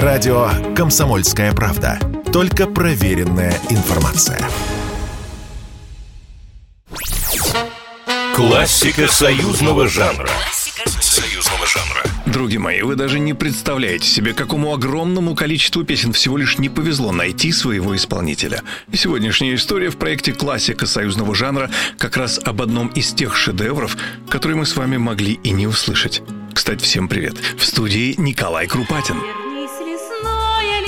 Радио «Комсомольская правда». Только проверенная информация. Классика союзного жанра. Союзного жанра. Други мои, вы даже не представляете себе, какому огромному количеству песен всего лишь не повезло найти своего исполнителя. И сегодняшняя история в проекте «Классика союзного жанра» как раз об одном из тех шедевров, которые мы с вами могли и не услышать. Кстати, всем привет. В студии Николай Крупатин.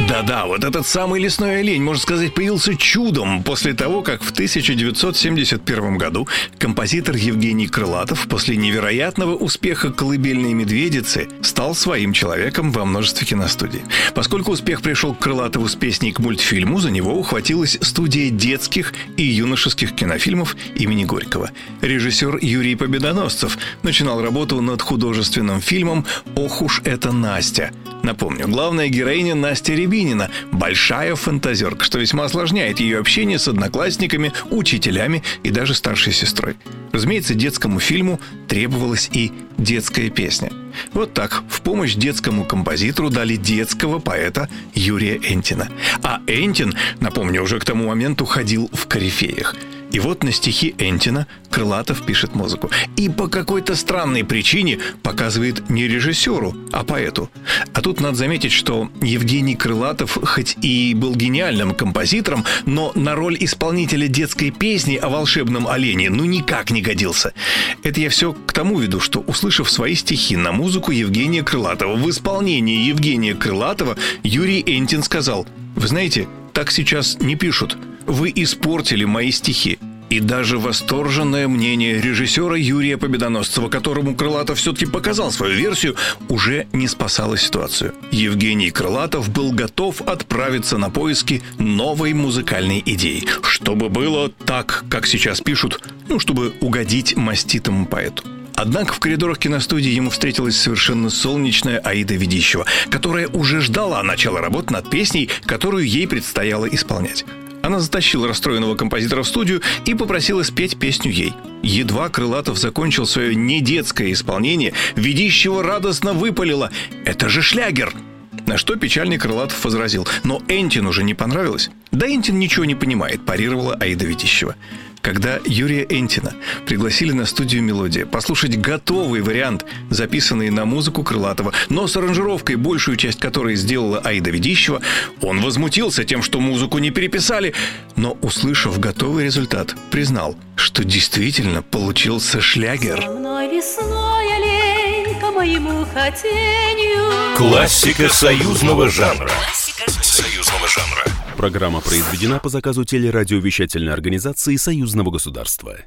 Да-да, вот этот самый лесной олень, можно сказать, появился чудом после того, как в 1971 году композитор Евгений Крылатов после невероятного успеха «Колыбельной медведицы» стал своим человеком во множестве киностудий. Поскольку успех пришел к Крылатову с песней к мультфильму, за него ухватилась студия детских и юношеских кинофильмов имени Горького. Режиссер Юрий Победоносцев начинал работу над художественным фильмом «Ох уж это Настя», Напомню, главная героиня Настя Рябинина – большая фантазерка, что весьма осложняет ее общение с одноклассниками, учителями и даже старшей сестрой. Разумеется, детскому фильму требовалась и детская песня. Вот так в помощь детскому композитору дали детского поэта Юрия Энтина. А Энтин, напомню, уже к тому моменту ходил в корифеях – и вот на стихи Энтина Крылатов пишет музыку. И по какой-то странной причине показывает не режиссеру, а поэту. А тут надо заметить, что Евгений Крылатов хоть и был гениальным композитором, но на роль исполнителя детской песни о волшебном олене ну никак не годился. Это я все к тому веду, что услышав свои стихи на музыку Евгения Крылатова в исполнении Евгения Крылатова, Юрий Энтин сказал, «Вы знаете, так сейчас не пишут. Вы испортили мои стихи. И даже восторженное мнение режиссера Юрия Победоносцева, которому Крылатов все-таки показал свою версию, уже не спасало ситуацию. Евгений Крылатов был готов отправиться на поиски новой музыкальной идеи, чтобы было так, как сейчас пишут, ну, чтобы угодить маститому поэту. Однако в коридорах киностудии ему встретилась совершенно солнечная Аида Ведищева, которая уже ждала начала работ над песней, которую ей предстояло исполнять. Она затащила расстроенного композитора в студию и попросила спеть песню ей. Едва Крылатов закончил свое недетское исполнение, ведищего радостно выпалила «Это же шлягер!» На что печальный Крылатов возразил «Но Энтин уже не понравилось». «Да Энтин ничего не понимает», парировала Аида Витищева когда Юрия Энтина пригласили на студию «Мелодия» послушать готовый вариант, записанный на музыку Крылатова, но с аранжировкой, большую часть которой сделала Аида Ведищева, он возмутился тем, что музыку не переписали, но, услышав готовый результат, признал, что действительно получился шлягер. Классика союзного жанра. Союзного жанра. Программа произведена по заказу телерадиовещательной организации Союзного государства.